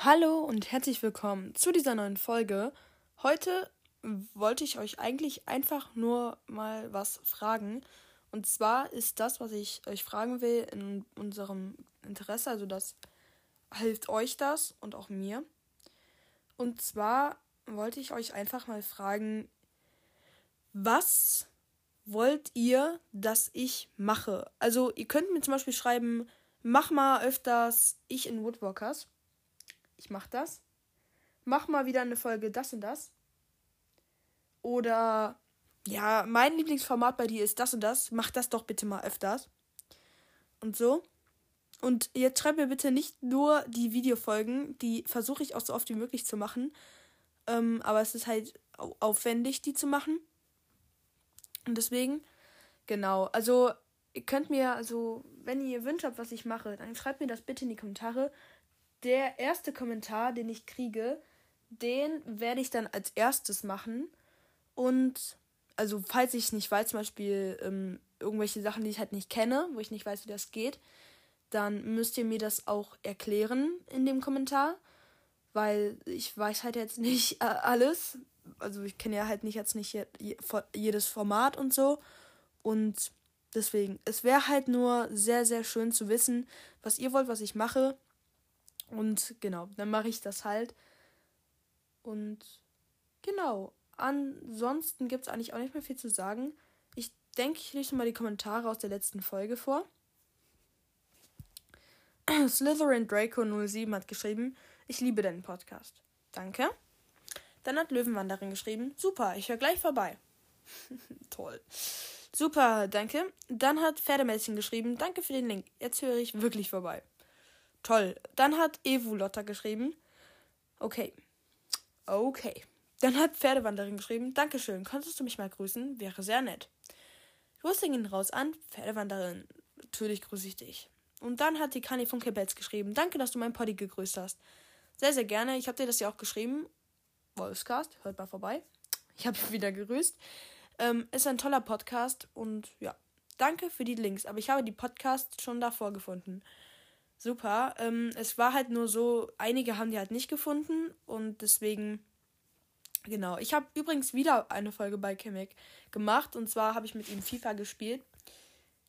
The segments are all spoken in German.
Hallo und herzlich willkommen zu dieser neuen Folge. Heute wollte ich euch eigentlich einfach nur mal was fragen. Und zwar ist das, was ich euch fragen will, in unserem Interesse. Also das hilft euch das und auch mir. Und zwar wollte ich euch einfach mal fragen, was wollt ihr, dass ich mache? Also ihr könnt mir zum Beispiel schreiben, mach mal öfters ich in Woodwalkers ich mach das. Mach mal wieder eine Folge das und das. Oder ja, mein Lieblingsformat bei dir ist das und das. Mach das doch bitte mal öfters. Und so. Und jetzt schreib mir bitte nicht nur die Videofolgen, die versuche ich auch so oft wie möglich zu machen. Ähm, aber es ist halt aufwendig, die zu machen. Und deswegen, genau. Also, ihr könnt mir, also, wenn ihr Wünsche habt, was ich mache, dann schreibt mir das bitte in die Kommentare der erste Kommentar, den ich kriege, den werde ich dann als erstes machen. Und also falls ich nicht weiß, zum Beispiel ähm, irgendwelche Sachen, die ich halt nicht kenne, wo ich nicht weiß, wie das geht, dann müsst ihr mir das auch erklären in dem Kommentar, weil ich weiß halt jetzt nicht äh, alles. Also ich kenne ja halt nicht jetzt nicht jedes Format und so. Und deswegen, es wäre halt nur sehr, sehr schön zu wissen, was ihr wollt, was ich mache. Und genau, dann mache ich das halt. Und genau, ansonsten gibt es eigentlich auch nicht mehr viel zu sagen. Ich denke, ich lese mal die Kommentare aus der letzten Folge vor. Slytherin Draco 07 hat geschrieben, ich liebe deinen Podcast. Danke. Dann hat Löwenwanderin geschrieben, super, ich höre gleich vorbei. Toll. Super, danke. Dann hat Pferdemädchen geschrieben, danke für den Link. Jetzt höre ich wirklich vorbei. Toll. Dann hat Evu geschrieben. Okay. Okay. Dann hat Pferdewanderin geschrieben. Dankeschön. Könntest du mich mal grüßen? Wäre sehr nett. Grüße gehen raus an Pferdewanderin. Natürlich grüße ich dich. Und dann hat die Kani von Kebels geschrieben. Danke, dass du meinen Poddy gegrüßt hast. Sehr, sehr gerne. Ich habe dir das ja auch geschrieben. Wolfscast, hört mal vorbei. Ich habe wieder gegrüßt. Ähm, ist ein toller Podcast und ja, danke für die Links. Aber ich habe die Podcasts schon davor gefunden super. Ähm, es war halt nur so, einige haben die halt nicht gefunden und deswegen, genau. Ich habe übrigens wieder eine Folge bei Kimmik gemacht und zwar habe ich mit ihm FIFA gespielt.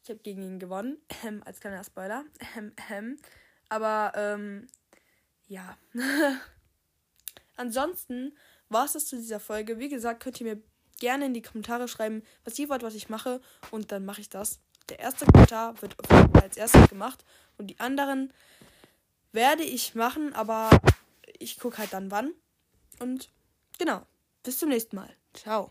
Ich habe gegen ihn gewonnen, ähm, als kleiner Spoiler. Ähm, ähm. Aber, ähm, ja. Ansonsten war es das zu dieser Folge. Wie gesagt, könnt ihr mir gerne in die Kommentare schreiben, was ihr wollt, was ich mache und dann mache ich das. Der erste Kommentar wird als erstes gemacht und die anderen werde ich machen, aber ich gucke halt dann wann. Und genau, bis zum nächsten Mal. Ciao.